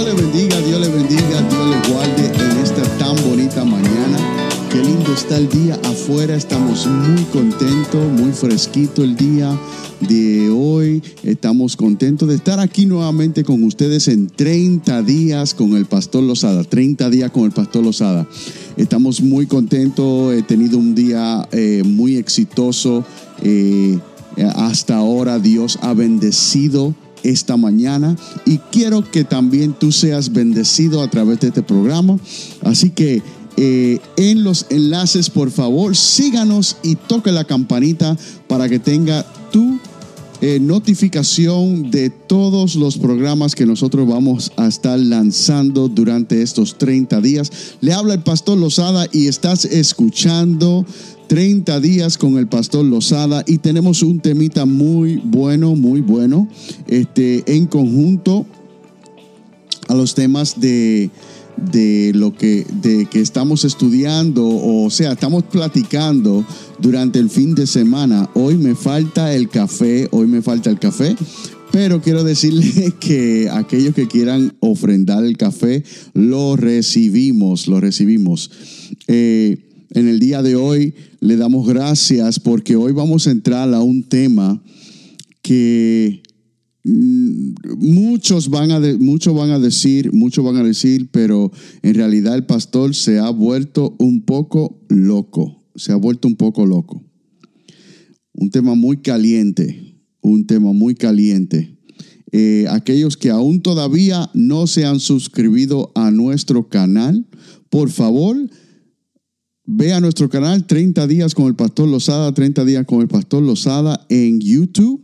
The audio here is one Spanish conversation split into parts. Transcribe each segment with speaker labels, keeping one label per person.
Speaker 1: Dios le bendiga, Dios le bendiga, Dios le guarde en esta tan bonita mañana. Qué lindo está el día afuera, estamos muy contentos, muy fresquito el día de hoy. Estamos contentos de estar aquí nuevamente con ustedes en 30 días con el Pastor Lozada. 30 días con el Pastor Lozada. Estamos muy contentos, he tenido un día eh, muy exitoso. Eh, hasta ahora Dios ha bendecido esta mañana y quiero que también tú seas bendecido a través de este programa. Así que eh, en los enlaces, por favor, síganos y toque la campanita para que tenga tu eh, notificación de todos los programas que nosotros vamos a estar lanzando durante estos 30 días. Le habla el pastor Lozada y estás escuchando 30 días con el pastor Lozada y tenemos un temita muy bueno, muy bueno, este, en conjunto a los temas de, de lo que, de que estamos estudiando, o sea, estamos platicando durante el fin de semana. Hoy me falta el café, hoy me falta el café, pero quiero decirle que aquellos que quieran ofrendar el café, lo recibimos, lo recibimos. Eh, en el día de hoy le damos gracias porque hoy vamos a entrar a un tema que mm, muchos van a, muchos van a decir, muchos van a decir, pero en realidad el pastor se ha vuelto un poco loco, se ha vuelto un poco loco. Un tema muy caliente, un tema muy caliente. Eh, aquellos que aún todavía no se han suscrito a nuestro canal, por favor, Ve a nuestro canal 30 días con el Pastor Lozada, 30 días con el Pastor Lozada en YouTube.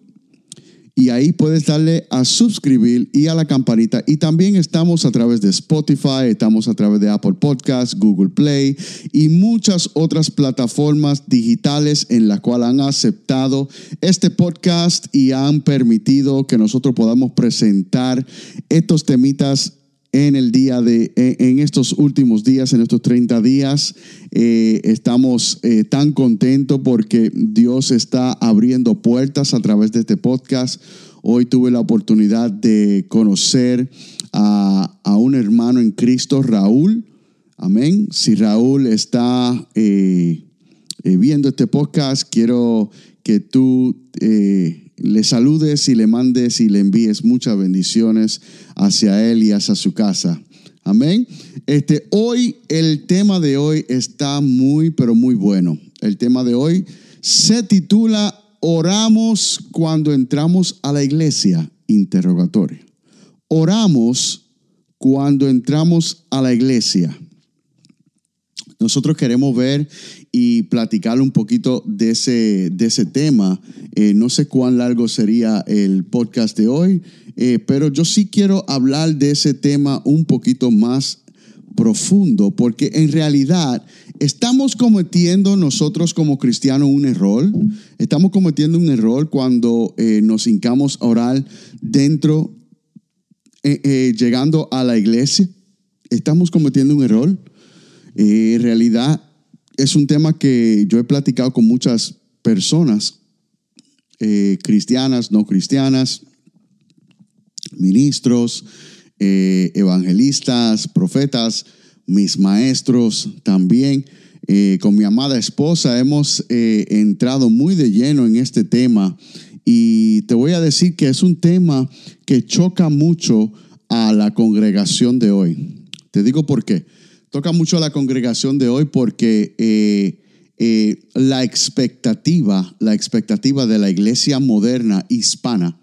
Speaker 1: Y ahí puedes darle a suscribir y a la campanita. Y también estamos a través de Spotify, estamos a través de Apple Podcasts, Google Play y muchas otras plataformas digitales en las cuales han aceptado este podcast y han permitido que nosotros podamos presentar estos temitas en el día de, en estos últimos días, en estos 30 días. Eh, estamos eh, tan contentos porque Dios está abriendo puertas a través de este podcast. Hoy tuve la oportunidad de conocer a, un hermano en Cristo, Raúl. Amén. Si Raúl está eh, viendo este podcast, quiero que tú le saludes y le mandes y le envíes muchas bendiciones hacia él y hacia su casa. Amén. Este, hoy, el tema de hoy está muy, pero muy bueno. El tema de hoy se titula Oramos cuando entramos a la iglesia. Interrogatorio. Oramos cuando entramos a la iglesia. Nosotros queremos ver y platicar un poquito de ese, de ese tema. Eh, no sé cuán largo sería el podcast de hoy, eh, pero yo sí quiero hablar de ese tema un poquito más profundo, porque en realidad estamos cometiendo nosotros como cristianos un error. Estamos cometiendo un error cuando eh, nos hincamos a orar dentro, llegando a la iglesia. Estamos cometiendo un error. en realidad es un tema que yo he platicado con muchas personas, eh, cristianas, no cristianas, ministros, eh, evangelistas, profetas, mis maestros también. Eh, con mi amada esposa hemos entrado muy de lleno en este tema y te voy a decir que es un tema que choca mucho a la congregación de hoy. Te digo por qué toca mucho a la congregación de hoy porque eh, eh, la expectativa, la expectativa de la iglesia moderna hispana,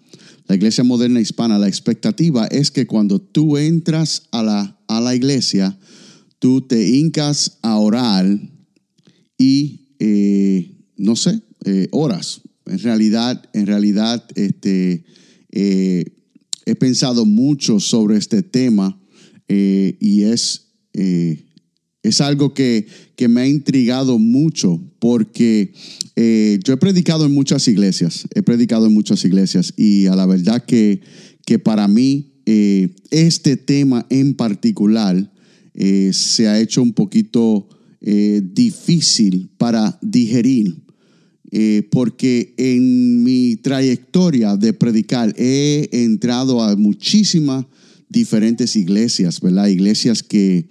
Speaker 1: la iglesia moderna hispana, la expectativa es que cuando tú entras a la, a la iglesia, tú te hincas a orar y, eh, no sé, oras. En realidad, en realidad, este, he pensado mucho sobre este tema y es eh, es algo que, me ha intrigado mucho porque eh, yo he predicado en muchas iglesias, he predicado en muchas iglesias y a la verdad que, que para mí eh, este tema en particular se ha hecho un poquito difícil para digerir. porque en mi trayectoria de predicar he entrado a muchísimas diferentes iglesias, ¿verdad? Iglesias que,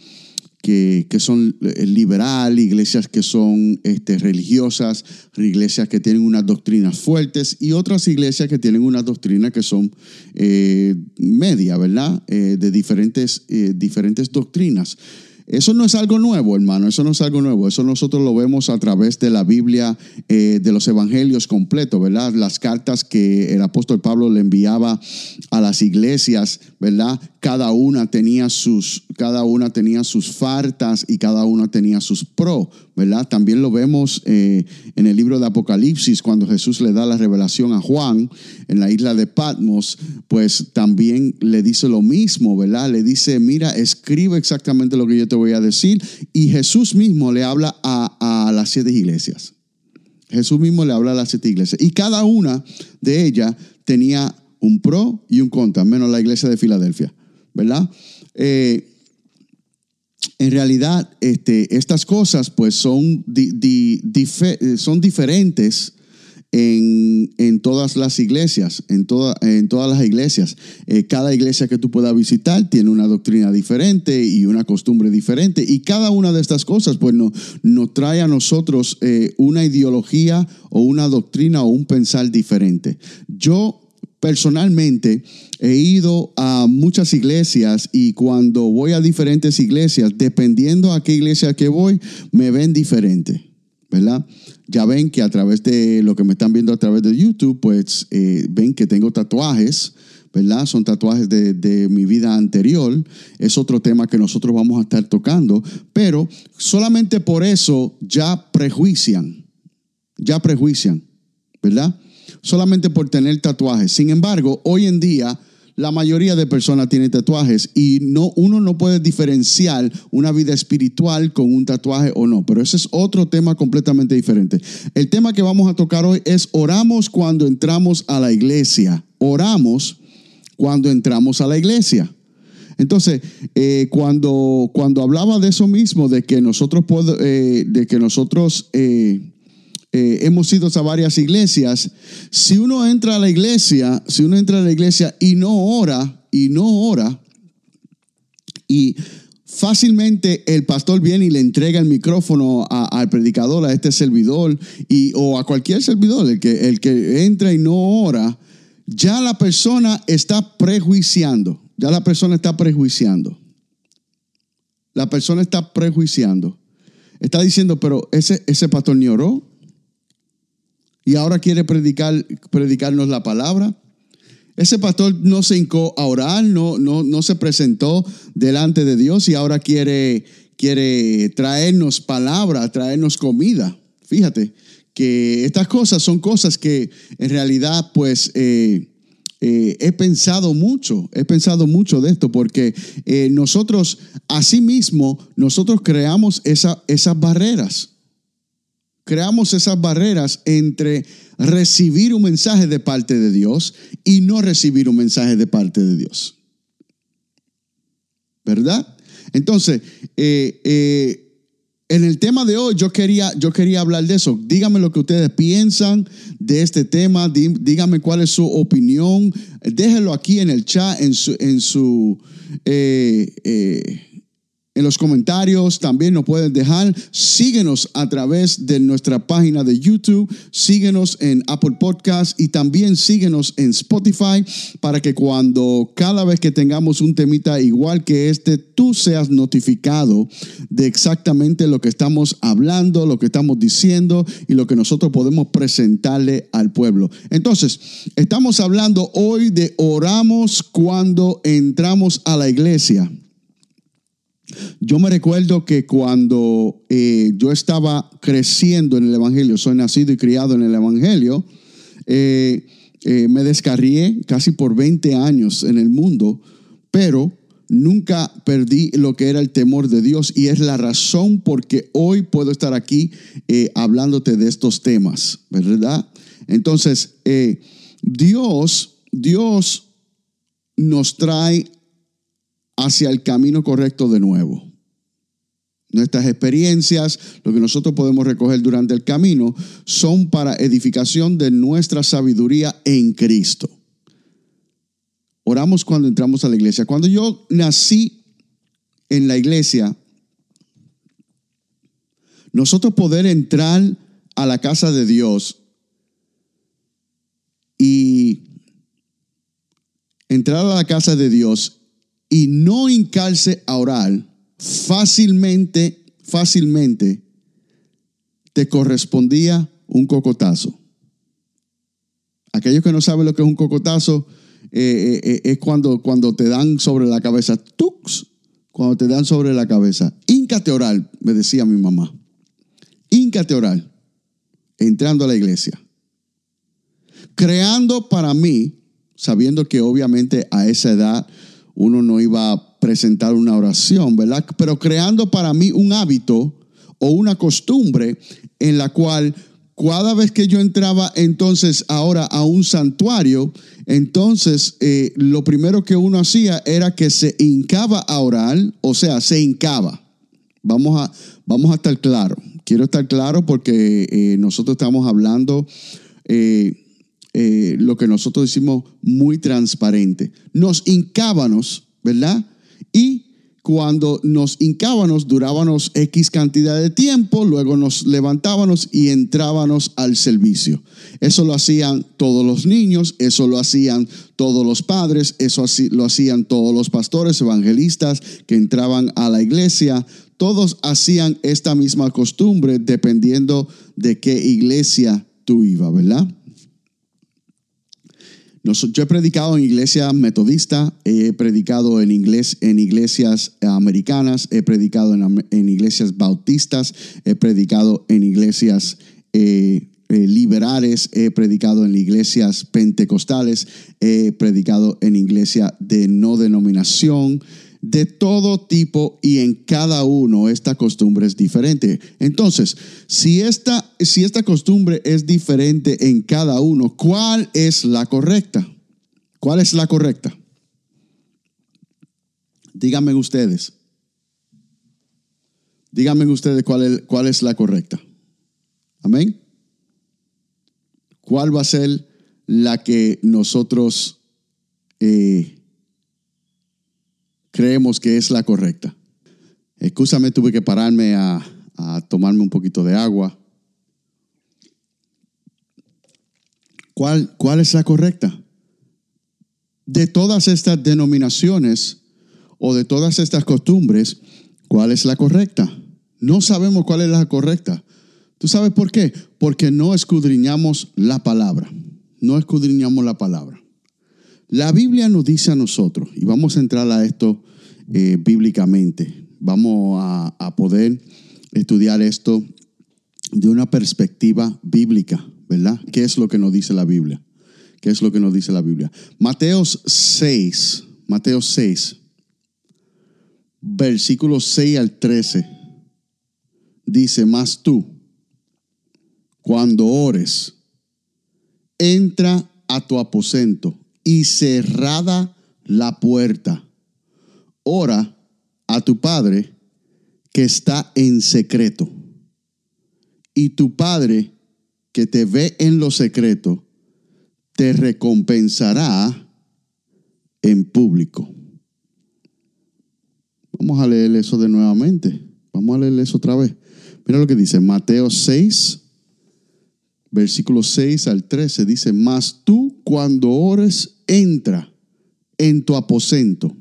Speaker 1: que, son eh, liberal, iglesias que son este, religiosas, iglesias que tienen unas doctrinas fuertes y otras iglesias que tienen unas doctrinas que son eh, media, ¿verdad? Eh, de diferentes, diferentes doctrinas. Eso no es algo nuevo, hermano, eso no es algo nuevo, eso nosotros lo vemos a través de la Biblia, eh, de los evangelios completos, ¿verdad? Las cartas que el apóstol Pablo le enviaba a las iglesias, ¿verdad? Cada una tenía sus, cada una tenía sus fartas y cada una tenía sus pro, ¿verdad? También lo vemos eh, en el libro de Apocalipsis, cuando Jesús le da la revelación a Juan en la isla de Patmos, pues también le dice lo mismo, ¿verdad? Le dice, mira, escribe exactamente lo que yo te voy a decir. Y Jesús mismo le habla a, las siete iglesias. Jesús mismo le habla a las siete iglesias. Y cada una de ellas tenía un pro y un contra, menos la iglesia de Filadelfia, ¿verdad? Eh, en realidad este, estas cosas pues son, son diferentes en, todas las iglesias, en, en todas las iglesias. Eh, cada iglesia que tú puedas visitar tiene una doctrina diferente y una costumbre diferente. Y cada una de estas cosas pues nos, nos trae a nosotros eh, una ideología o una doctrina o un pensar diferente. Yo personalmente he ido a muchas iglesias y cuando voy a diferentes iglesias, dependiendo a qué iglesia que voy, me ven diferente, ¿verdad? Ya ven que a través de lo que me están viendo a través de YouTube, pues eh, ven que tengo tatuajes, ¿verdad? Son tatuajes de, de, mi vida anterior. Es otro tema que nosotros vamos a estar tocando, pero solamente por eso ya prejuician, ya prejuician, ¿verdad? Solamente por tener tatuajes. Sin embargo, hoy en día la mayoría de personas tienen tatuajes y no, uno no puede diferenciar una vida espiritual con un tatuaje o no, pero ese es otro tema completamente diferente. El tema que vamos a tocar hoy es oramos cuando entramos a la iglesia. Oramos cuando entramos a la iglesia. Entonces, eh, cuando, cuando hablaba de eso mismo, de que nosotros, eh, de que nosotros eh, eh, hemos ido a varias iglesias, si uno entra a la iglesia, si uno entra a la iglesia y no ora, y no ora, y fácilmente el pastor viene y le entrega el micrófono al predicador, a este servidor, y, o a cualquier servidor, el que, el que entra y no ora, ya la persona está prejuiciando, ya la persona está prejuiciando. La persona está prejuiciando. Está diciendo, pero ese, ese pastor ni oró, y ahora quiere predicar, predicarnos la palabra. Ese pastor no se hincó a orar, no, no, no se presentó delante de Dios y ahora quiere, quiere traernos palabra, traernos comida. Fíjate que estas cosas son cosas que en realidad pues eh, eh, he pensado mucho, he pensado mucho de esto porque eh, nosotros, asimismo, nosotros creamos esa, esas barreras creamos esas barreras entre recibir un mensaje de parte de Dios y no recibir un mensaje de parte de Dios. ¿Verdad? Entonces, eh, eh, en el tema de hoy yo quería, yo quería hablar de eso. Díganme lo que ustedes piensan de este tema, díganme cuál es su opinión. Déjenlo aquí en el chat, en su... En su eh, en los comentarios también nos pueden dejar. Síguenos a través de nuestra página de YouTube, síguenos en Apple Podcast y también síguenos en Spotify para que cuando cada vez que tengamos un temita igual que este, tú seas notificado de exactamente lo que estamos hablando, lo que estamos diciendo y lo que nosotros podemos presentarle al pueblo. Entonces, estamos hablando hoy de oramos cuando entramos a la iglesia. Yo me recuerdo que cuando eh, yo estaba creciendo en el Evangelio, soy nacido y criado en el Evangelio, eh, eh, me descarrié casi por 20 años en el mundo, pero nunca perdí lo que era el temor de Dios y es la razón por que hoy puedo estar aquí hablándote de estos temas, ¿verdad? Entonces, Dios, Dios nos trae hacia el camino correcto de nuevo. Nuestras experiencias, lo que nosotros podemos recoger durante el camino, son para edificación de nuestra sabiduría en Cristo. oramos cuando entramos a la iglesia. Cuando yo nací en la iglesia, nosotros poder entrar a la casa de Dios y entrar a la casa de Dios y no hincarse a orar, fácilmente, fácilmente te correspondía un cocotazo. Aquellos que no saben lo que es un cocotazo, eh, eh, eh, es cuando, cuando te dan sobre la cabeza, tux, cuando te dan sobre la cabeza. Íncate oral, me decía mi mamá. Íncate oral, entrando a la iglesia. Creando para mí, sabiendo que obviamente a esa edad uno no iba a presentar una oración, ¿verdad? Pero creando para mí un hábito o una costumbre en la cual cada vez que yo entraba entonces ahora a un santuario, entonces eh, lo primero que uno hacía era que se hincaba a orar, o sea, se hincaba. Vamos a, vamos a estar claros. Quiero estar claro porque eh, nosotros estamos hablando eh, lo que nosotros decimos muy transparente. Nos hincábamos, ¿verdad? Y cuando nos hincábamos, durábamos X cantidad de tiempo, luego nos levantábamos y entrábamos al servicio. Eso lo hacían todos los niños, eso lo hacían todos los padres, eso lo hacían todos los pastores, evangelistas que entraban a la iglesia. Todos hacían esta misma costumbre dependiendo de qué iglesia tú ibas, ¿verdad? Yo he predicado en iglesias metodistas, he predicado en, inglés, en iglesias americanas, he predicado en, iglesias bautistas, he predicado en iglesias eh, eh, liberales, he predicado en iglesias pentecostales, he predicado en iglesias de no denominación, de todo tipo y en cada uno esta costumbre es diferente. Entonces, si esta, si esta costumbre es diferente en cada uno, ¿cuál es la correcta? ¿Cuál es la correcta? Díganme ustedes. Díganme ustedes cuál es, cuál es la correcta. Amén. ¿Cuál va a ser la que nosotros eh, creemos que es la correcta. Escúchame, tuve que pararme a, tomarme un poquito de agua. ¿Cuál, ¿Cuál es la correcta? De todas estas denominaciones o de todas estas costumbres, ¿cuál es la correcta? No sabemos cuál es la correcta. ¿Tú sabes por qué? Porque no escudriñamos la palabra. No escudriñamos la palabra. La Biblia nos dice a nosotros, y vamos a entrar a esto eh, bíblicamente, vamos a, poder estudiar esto de una perspectiva bíblica, ¿verdad? ¿Qué es lo que nos dice la Biblia? ¿Qué es lo que nos dice la Biblia? Mateos 6, Mateo 6, versículos 6 al 13, dice, más tú, cuando ores, entra a tu aposento y cerrada la puerta. Ora a tu Padre que está en secreto. Y tu Padre que te ve en lo secreto, te recompensará en público. Vamos a leer eso de nuevamente. Vamos a leer eso otra vez. Mira lo que dice Mateo 6, versículo 6 al 13. Dice, mas tú cuando ores, entra en tu aposento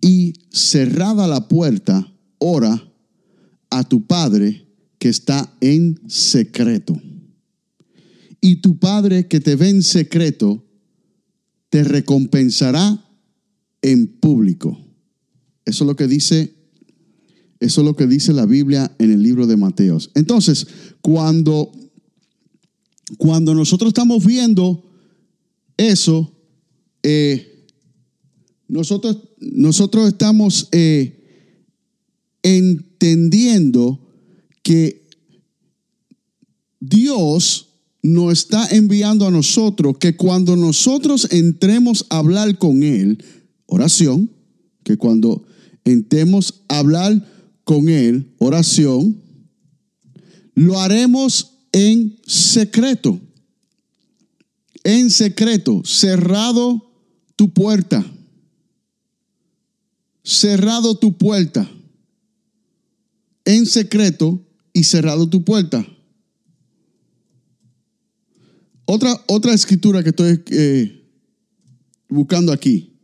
Speaker 1: y cerrada la puerta, ora a tu Padre que está en secreto. Y tu Padre que te ve en secreto, te recompensará en público. Eso es lo que dice eso es lo que dice la Biblia en el libro de Mateos. Entonces, cuando cuando nosotros estamos viendo eso, eh, nosotros, nosotros estamos eh, entendiendo que Dios nos está enviando a nosotros que cuando nosotros entremos a hablar con Él, oración, que cuando entremos a hablar con Él, oración, lo haremos en secreto en secreto, cerrado tu puerta, cerrado tu puerta, en secreto y cerrado tu puerta. Otra, otra escritura que estoy eh, buscando aquí.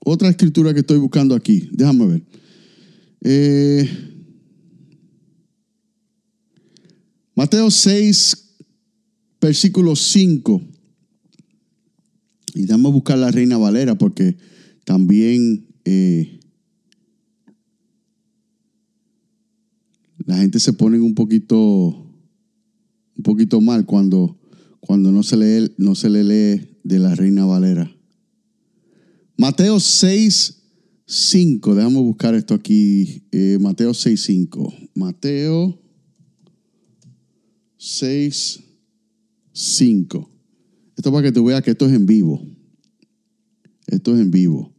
Speaker 1: Otra escritura que estoy buscando aquí. Déjame ver. Eh, Mateo 6, versículo 5. Y déjame buscar la Reina Valera porque también eh, la gente se pone un poquito, un poquito mal cuando, no, se no se le lee de la Reina Valera. Mateo 6, 5. Déjame buscar esto aquí. Eh, Mateo 6, 5. Mateo 6, 5. Esto para que tú veas que esto es en vivo. Esto es en vivo.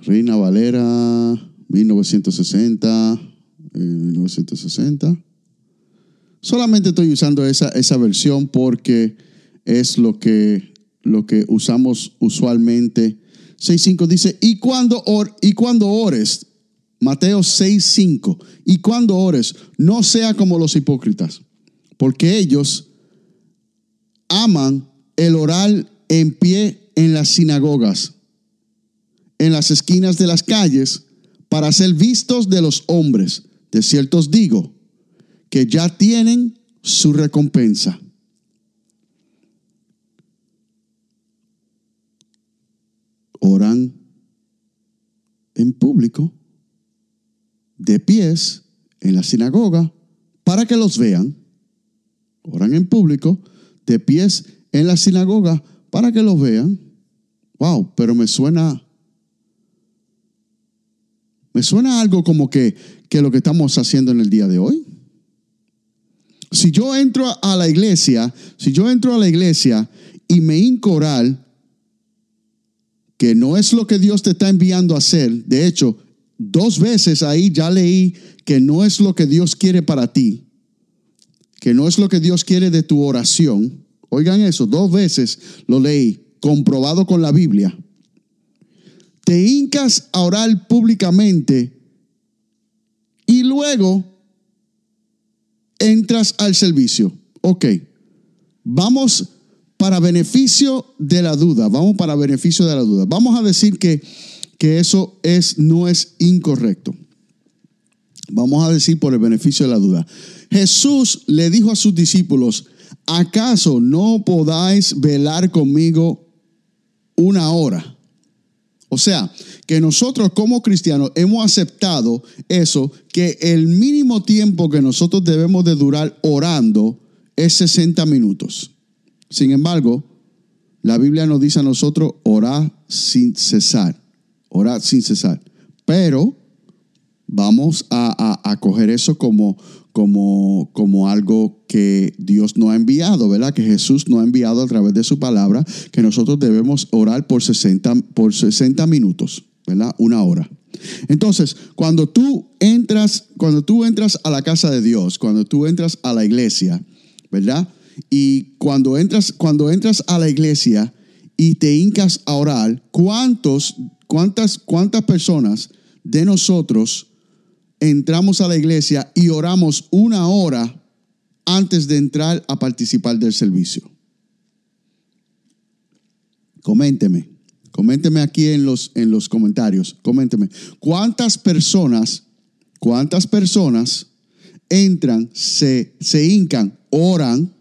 Speaker 1: Reina Valera, 1960. 1960. Eh, Solamente estoy usando esa, esa versión porque es lo que lo que usamos usualmente. 6.5 dice, y cuando, or, y cuando ores, Mateo 6.5, y cuando ores, no sea como los hipócritas, porque ellos aman el orar en pie en las sinagogas, en las esquinas de las calles, para ser vistos de los hombres. De cierto os digo, que ya tienen su recompensa. Oran en público, de pies, en la sinagoga, para que los vean. Oran en público, de pies, en la sinagoga, para que los vean. Wow, pero me suena, me suena algo como que, que lo que estamos haciendo en el día de hoy. Si yo entro a la iglesia, si yo entro a la iglesia y me incoral, que no es lo que Dios te está enviando a hacer. De hecho, dos veces ahí ya leí que no es lo que Dios quiere para ti, que no es lo que Dios quiere de tu oración. Oigan eso, dos veces lo leí, comprobado con la Biblia. Te hincas a orar públicamente y luego entras al servicio. Ok, vamos para beneficio de la duda, vamos para beneficio de la duda. Vamos a decir que, que eso es, no es incorrecto. Vamos a decir por el beneficio de la duda. Jesús le dijo a sus discípulos, ¿acaso no podáis velar conmigo una hora? O sea, que nosotros como cristianos hemos aceptado eso, que el mínimo tiempo que nosotros debemos de durar orando es 60 minutos. Sin embargo, la Biblia nos dice a nosotros orar sin cesar, orar sin cesar. Pero vamos a, a, coger eso como, como, como algo que Dios no ha enviado, ¿verdad? Que Jesús no ha enviado a través de su palabra, que nosotros debemos orar por 60, por 60 minutos, ¿verdad? Una hora. Entonces, cuando tú entras, cuando tú entras a la casa de Dios, cuando tú entras a la iglesia, ¿verdad? Y cuando entras, cuando entras a la iglesia y te hincas a orar, ¿cuántos, cuántas, cuántas personas de nosotros entramos a la iglesia y oramos una hora antes de entrar a participar del servicio? Coménteme, coménteme aquí en los, en los comentarios, coménteme. ¿Cuántas personas, cuántas personas entran, se, se hincan, oran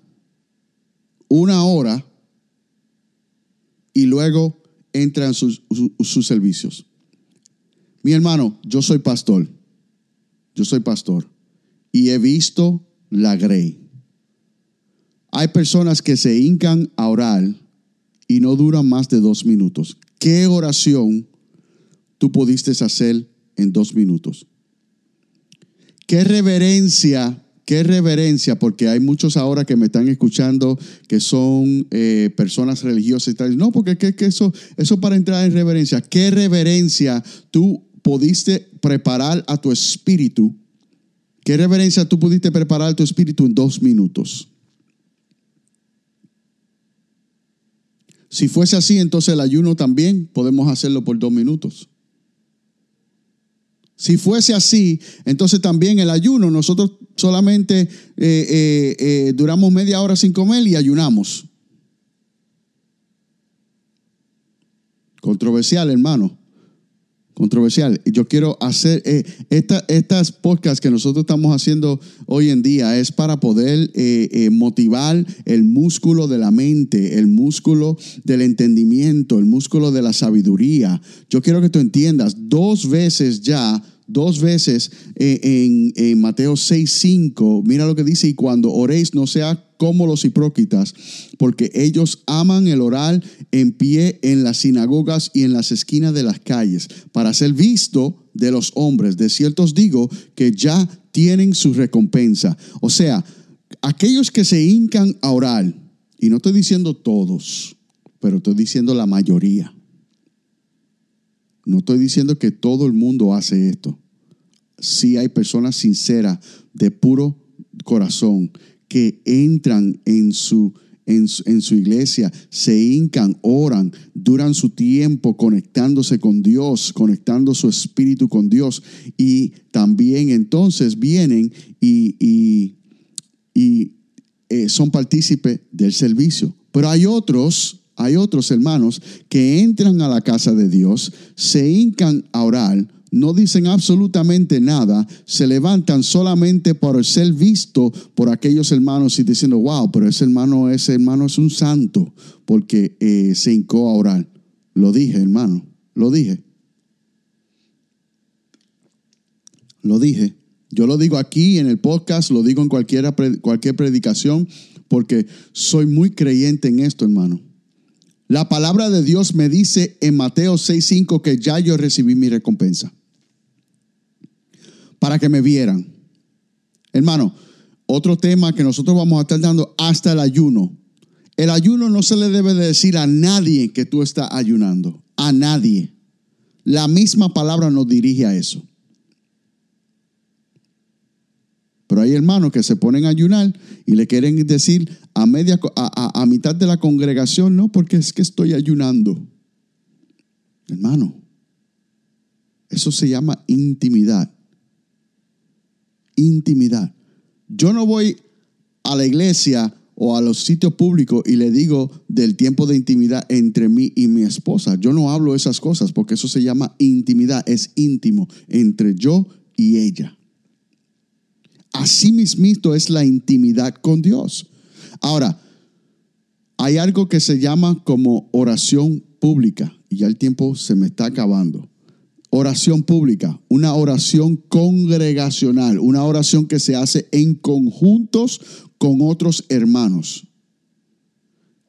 Speaker 1: una hora y luego entran sus, sus, servicios. Mi hermano, yo soy pastor. Yo soy pastor. Y he visto la grey. Hay personas que se hincan a orar y no duran más de dos minutos. ¿Qué oración tú pudiste hacer en dos minutos? ¿Qué reverencia ¿Qué reverencia? Porque hay muchos ahora que me están escuchando que son eh, personas religiosas y tal. No, porque es eso, eso para entrar en reverencia. ¿Qué reverencia tú pudiste preparar a tu espíritu? ¿Qué reverencia tú pudiste preparar a tu espíritu en dos minutos? Si fuese así, entonces el ayuno también podemos hacerlo por dos minutos. Si fuese así, entonces también el ayuno, nosotros solamente eh, eh, eh, duramos media hora sin comer y ayunamos. Controversial, hermano controversial. Yo quiero hacer eh, estas podcasts que nosotros estamos haciendo hoy en día es para poder eh, eh, motivar el músculo de la mente, el músculo del entendimiento, el músculo de la sabiduría. Yo quiero que tú entiendas, dos veces ya dos veces en, en, Mateo 6:5, mira lo que dice, y cuando oréis no sea como los hipócritas, porque ellos aman el orar en pie en las sinagogas y en las esquinas de las calles, para ser visto de los hombres. De cierto os digo que ya tienen su recompensa. O sea, aquellos que se hincan a orar, y no estoy diciendo todos, pero estoy diciendo la mayoría. No estoy diciendo que todo el mundo hace esto. Sí hay personas sinceras, de puro corazón, que entran en su, en su, iglesia, se hincan, oran, duran su tiempo conectándose con Dios, conectando su espíritu con Dios. Y también entonces vienen y, y, eh, son partícipes del servicio. Pero hay otros, hay otros hermanos que entran a la casa de Dios, se hincan a orar, no dicen absolutamente nada, se levantan solamente por ser visto por aquellos hermanos y diciendo, wow, pero ese hermano, ese hermano es un santo porque eh, se hincó a orar. Lo dije, hermano, lo dije. Lo dije. Yo lo digo aquí en el podcast, lo digo en cualquier, cualquier predicación, porque soy muy creyente en esto, hermano. La palabra de Dios me dice en Mateo 6:5 que ya yo recibí mi recompensa para que me vieran. Hermano, otro tema que nosotros vamos a estar dando hasta el ayuno. El ayuno no se le debe de decir a nadie que tú estás ayunando, a nadie. La misma palabra nos dirige a eso. Pero hay hermanos que se ponen a ayunar y le quieren decir a, media, a, a mitad de la congregación, no, porque es que estoy ayunando. Hermano, eso se llama intimidad intimidad. Yo no voy a la iglesia o a los sitios públicos y le digo del tiempo de intimidad entre mí y mi esposa. Yo no hablo esas cosas porque eso se llama intimidad, es íntimo entre yo y ella. Así mismito es la intimidad con Dios. Ahora, hay algo que se llama como oración pública y ya el tiempo se me está acabando oración pública, una oración congregacional, una oración que se hace en conjuntos con otros hermanos.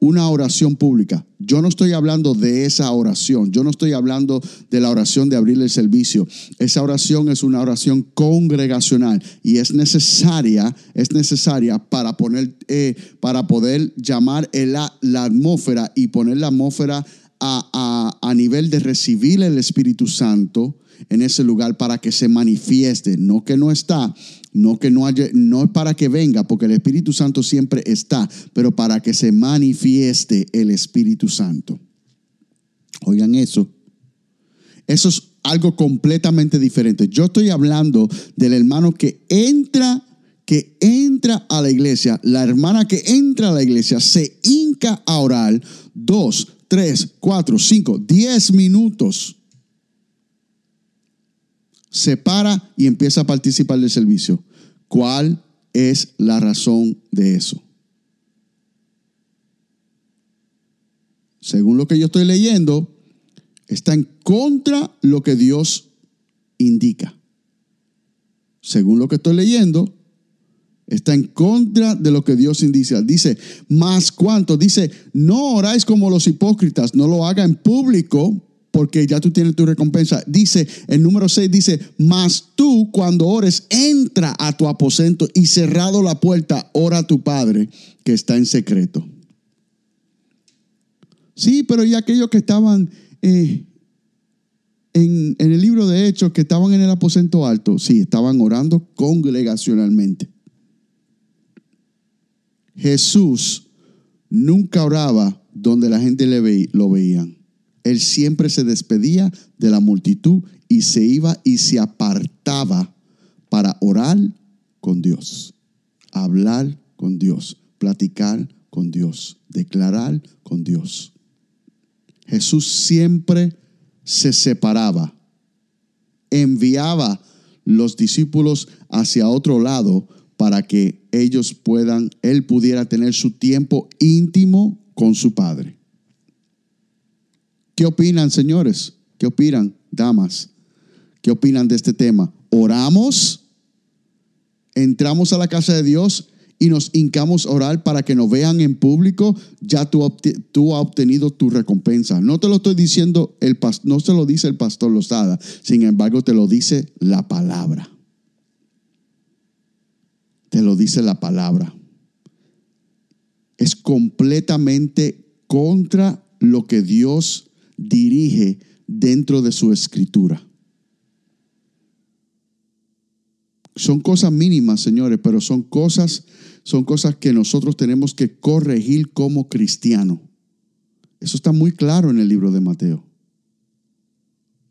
Speaker 1: Una oración pública. Yo no estoy hablando de esa oración, yo no estoy hablando de la oración de abrir el servicio. Esa oración es una oración congregacional y es necesaria, es necesaria para poner, eh, para poder llamar la, la atmósfera y poner la atmósfera a, nivel de recibir el Espíritu Santo en ese lugar para que se manifieste, no que no está, no que no haya, no es para que venga, porque el Espíritu Santo siempre está, pero para que se manifieste el Espíritu Santo. Oigan eso. Eso es algo completamente diferente. Yo estoy hablando del hermano que entra que entra a la iglesia, la hermana que entra a la iglesia se hinca a orar, dos, tres, cuatro, cinco, diez minutos, se para y empieza a participar del servicio. ¿Cuál es la razón de eso? Según lo que yo estoy leyendo, está en contra lo que Dios indica. Según lo que estoy leyendo, Está en contra de lo que Dios indica. Dice, más cuánto. Dice, no oráis como los hipócritas, no lo haga en público porque ya tú tienes tu recompensa. Dice, el número 6 dice, más tú cuando ores, entra a tu aposento y cerrado la puerta, ora a tu Padre que está en secreto. Sí, pero y aquellos que estaban eh, en, en el libro de Hechos, que estaban en el aposento alto, sí, estaban orando congregacionalmente. Jesús nunca oraba donde la gente lo veía. Él siempre se despedía de la multitud y se iba y se apartaba para orar con Dios, hablar con Dios, platicar con Dios, declarar con Dios. Jesús siempre se separaba, enviaba los discípulos hacia otro lado para que ellos puedan, él pudiera tener su tiempo íntimo con su Padre. ¿Qué opinan, señores? ¿Qué opinan, damas? ¿Qué opinan de este tema? ¿Oramos? ¿Entramos a la casa de Dios y nos hincamos a orar para que nos vean en público? Ya tú, has obtenido tu recompensa. No te lo estoy diciendo, el, no se lo dice el pastor Lozada, sin embargo te lo dice la palabra. Te lo dice la palabra. Es completamente contra lo que Dios dirige dentro de su escritura. Son cosas mínimas, señores, pero son cosas, son cosas que nosotros tenemos que corregir como cristianos. Eso está muy claro en el libro de Mateo.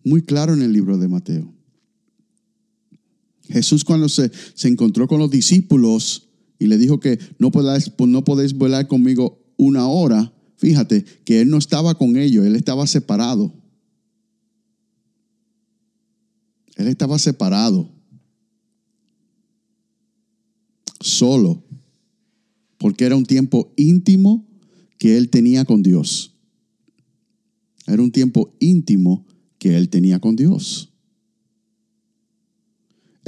Speaker 1: Muy claro en el libro de Mateo. Jesús cuando se, se encontró con los discípulos y le dijo que no, podáis, no podéis volar conmigo una hora, Fíjate que él no estaba con ellos, él estaba separado. Él estaba separado. Solo. Porque era un tiempo íntimo que él tenía con Dios. Era un tiempo íntimo que él tenía con Dios.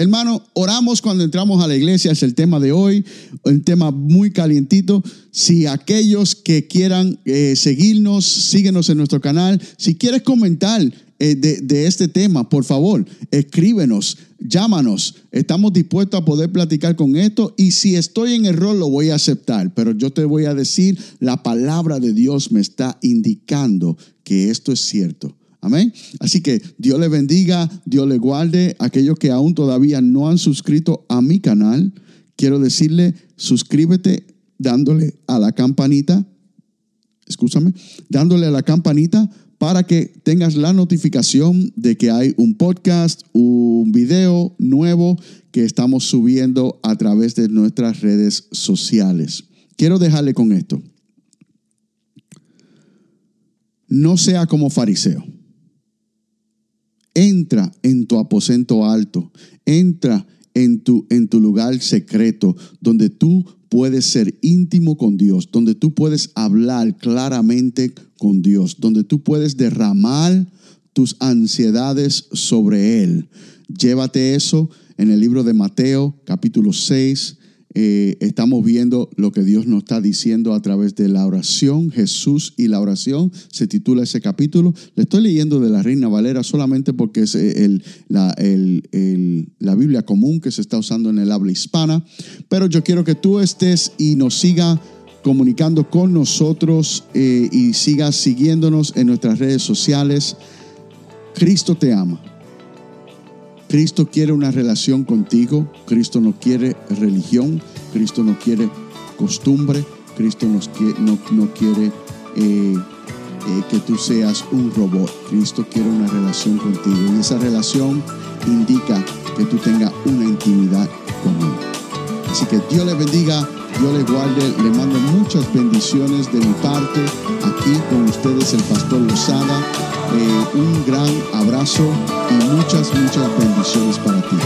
Speaker 1: Hermano, oramos cuando entramos a la iglesia, es el tema de hoy, un tema muy calientito. Si aquellos que quieran eh, seguirnos, síguenos en nuestro canal. Si quieres comentar eh, de, de, este tema, por favor, escríbenos, llámanos. Estamos dispuestos a poder platicar con esto y si estoy en error lo voy a aceptar, pero yo te voy a decir, la palabra de Dios me está indicando que esto es cierto. Amén. Así que Dios le bendiga, Dios le guarde. Aquellos que aún todavía no han suscrito a mi canal, quiero decirle, suscríbete dándole a la campanita. Escúchame, dándole a la campanita para que tengas la notificación de que hay un podcast, un video nuevo que estamos subiendo a través de nuestras redes sociales. Quiero dejarle con esto. No sea como fariseo. Entra en tu aposento alto, entra en tu, en tu lugar secreto, donde tú puedes ser íntimo con Dios, donde tú puedes hablar claramente con Dios, donde tú puedes derramar tus ansiedades sobre Él. Llévate eso en el libro de Mateo, capítulo 6, eh, estamos viendo lo que Dios nos está diciendo a través de la oración, Jesús y la oración, se titula ese capítulo. Le estoy leyendo de la Reina Valera solamente porque es eh, la, la Biblia común que se está usando en el habla hispana, pero yo quiero que tú estés y nos siga comunicando con nosotros eh, y sigas siguiéndonos en nuestras redes sociales. Cristo te ama. Cristo quiere una relación contigo, Cristo no quiere religión, Cristo no quiere costumbre, Cristo no, quiere eh, eh, que tú seas un robot, Cristo quiere una relación contigo y esa relación indica que tú tengas una intimidad con Él. Así que Dios le bendiga, Dios le guarde, le mando muchas bendiciones de mi parte aquí con ustedes el pastor Lozada. Eh, un gran abrazo y muchas, muchas bendiciones para ti.